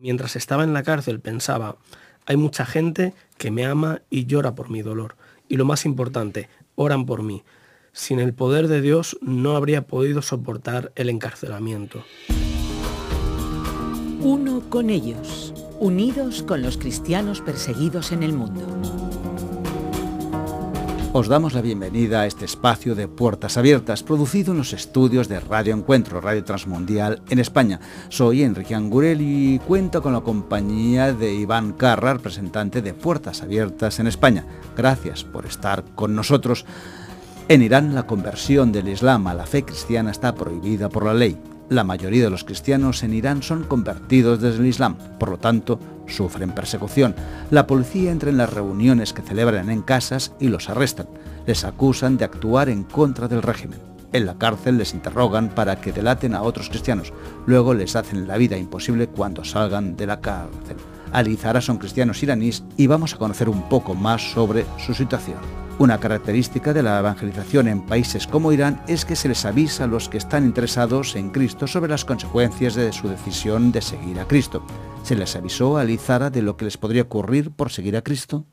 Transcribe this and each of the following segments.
Mientras estaba en la cárcel pensaba, hay mucha gente que me ama y llora por mi dolor. Y lo más importante, oran por mí. Sin el poder de Dios no habría podido soportar el encarcelamiento. Uno con ellos, unidos con los cristianos perseguidos en el mundo. Os damos la bienvenida a este espacio de Puertas Abiertas, producido en los estudios de Radio Encuentro, Radio Transmundial en España. Soy Enrique Angurel y cuento con la compañía de Iván Carra, representante de Puertas Abiertas en España. Gracias por estar con nosotros. En Irán, la conversión del Islam a la fe cristiana está prohibida por la ley. La mayoría de los cristianos en Irán son convertidos desde el Islam, por lo tanto, sufren persecución. La policía entra en las reuniones que celebran en casas y los arrestan. Les acusan de actuar en contra del régimen. En la cárcel les interrogan para que delaten a otros cristianos. Luego les hacen la vida imposible cuando salgan de la cárcel. Ali son cristianos iraníes y vamos a conocer un poco más sobre su situación. Una característica de la evangelización en países como Irán es que se les avisa a los que están interesados en Cristo sobre las consecuencias de su decisión de seguir a Cristo. ¿Se les avisó a Lizara de lo que les podría ocurrir por seguir a Cristo?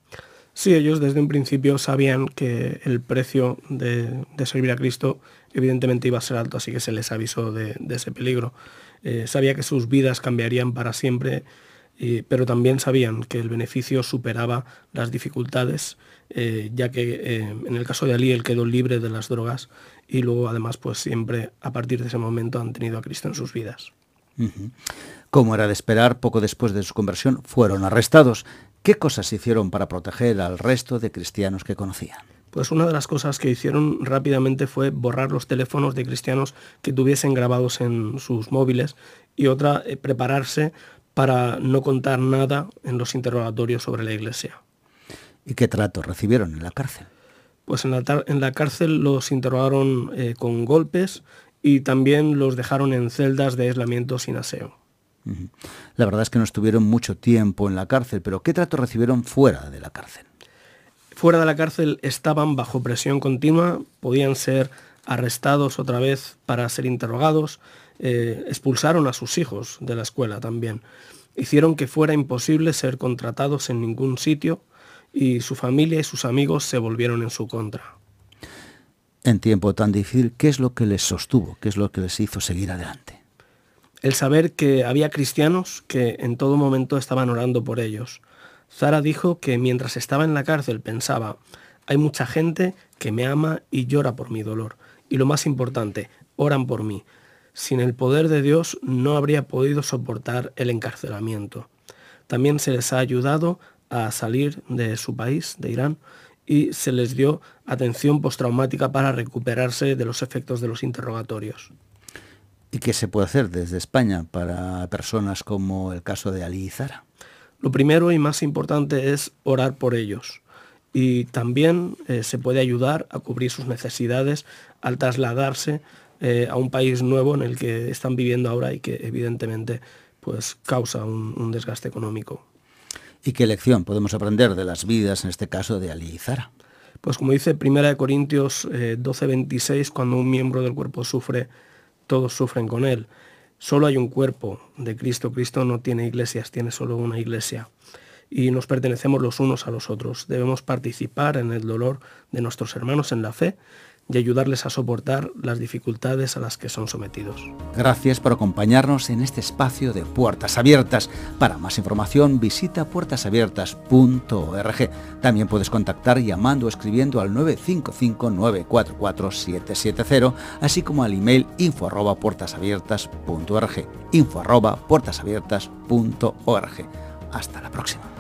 Sí, ellos desde un principio sabían que el precio de, servir a Cristo evidentemente iba a ser alto, así que se les avisó de, ese peligro. Eh, sabía que sus vidas cambiarían para siempre, pero también sabían que el beneficio superaba las dificultades eh, ya que eh, en el caso de Ali él quedó libre de las drogas y luego además pues siempre a partir de ese momento han tenido a Cristo en sus vidas. Como era de esperar, poco después de su conversión fueron arrestados. ¿Qué cosas hicieron para proteger al resto de cristianos que conocían? Pues una de las cosas que hicieron rápidamente fue borrar los teléfonos de cristianos que tuviesen grabados en sus móviles y otra, eh, prepararse para no contar nada en los interrogatorios sobre la iglesia. ¿Y qué trato recibieron en la cárcel? Pues en la, cárcel los interrogaron eh, con golpes y también los dejaron en celdas de aislamiento sin aseo. La verdad es que no estuvieron mucho tiempo en la cárcel, pero ¿qué trato recibieron fuera de la cárcel? Fuera de la cárcel estaban bajo presión continua, podían ser arrestados otra vez para ser interrogados, eh, expulsaron a sus hijos de la escuela también. Hicieron que fuera imposible ser contratados en ningún sitio, y su familia y sus amigos se volvieron en su contra. En tiempo tan difícil, ¿qué es lo que les sostuvo? ¿Qué es lo que les hizo seguir adelante? El saber que había cristianos que en todo momento estaban orando por ellos. Zara dijo que mientras estaba en la cárcel pensaba, hay mucha gente que me ama y llora por mi dolor. Y lo más importante, oran por mí. Sin el poder de Dios no habría podido soportar el encarcelamiento. También se les ha ayudado a salir de su país, de Irán, y se les dio atención postraumática para recuperarse de los efectos de los interrogatorios. ¿Y qué se puede hacer desde España para personas como el caso de Ali y Zara? Lo primero y más importante es orar por ellos. Y también eh, se puede ayudar a cubrir sus necesidades al trasladarse eh, a un país nuevo en el que están viviendo ahora y que evidentemente pues, causa un desgaste económico. ¿Y qué lección podemos aprender de las vidas, en este caso, de Ali y Zara? Pues como dice 1 Corintios 12:26, eh, cuando un miembro del cuerpo sufre, todos sufren con él. Solo hay un cuerpo de Cristo. Cristo no tiene iglesias, tiene solo una iglesia. Y nos pertenecemos los unos a los otros. Debemos participar en el dolor de nuestros hermanos en la fe y ayudarles a soportar las dificultades a las que son sometidos. Gracias por acompañarnos en este espacio de Puertas Abiertas. Para más información visita puertasabiertas.org. También puedes contactar llamando o escribiendo al 955-944-770, así como al email info arroba puertasabiertas.org. Hasta la próxima.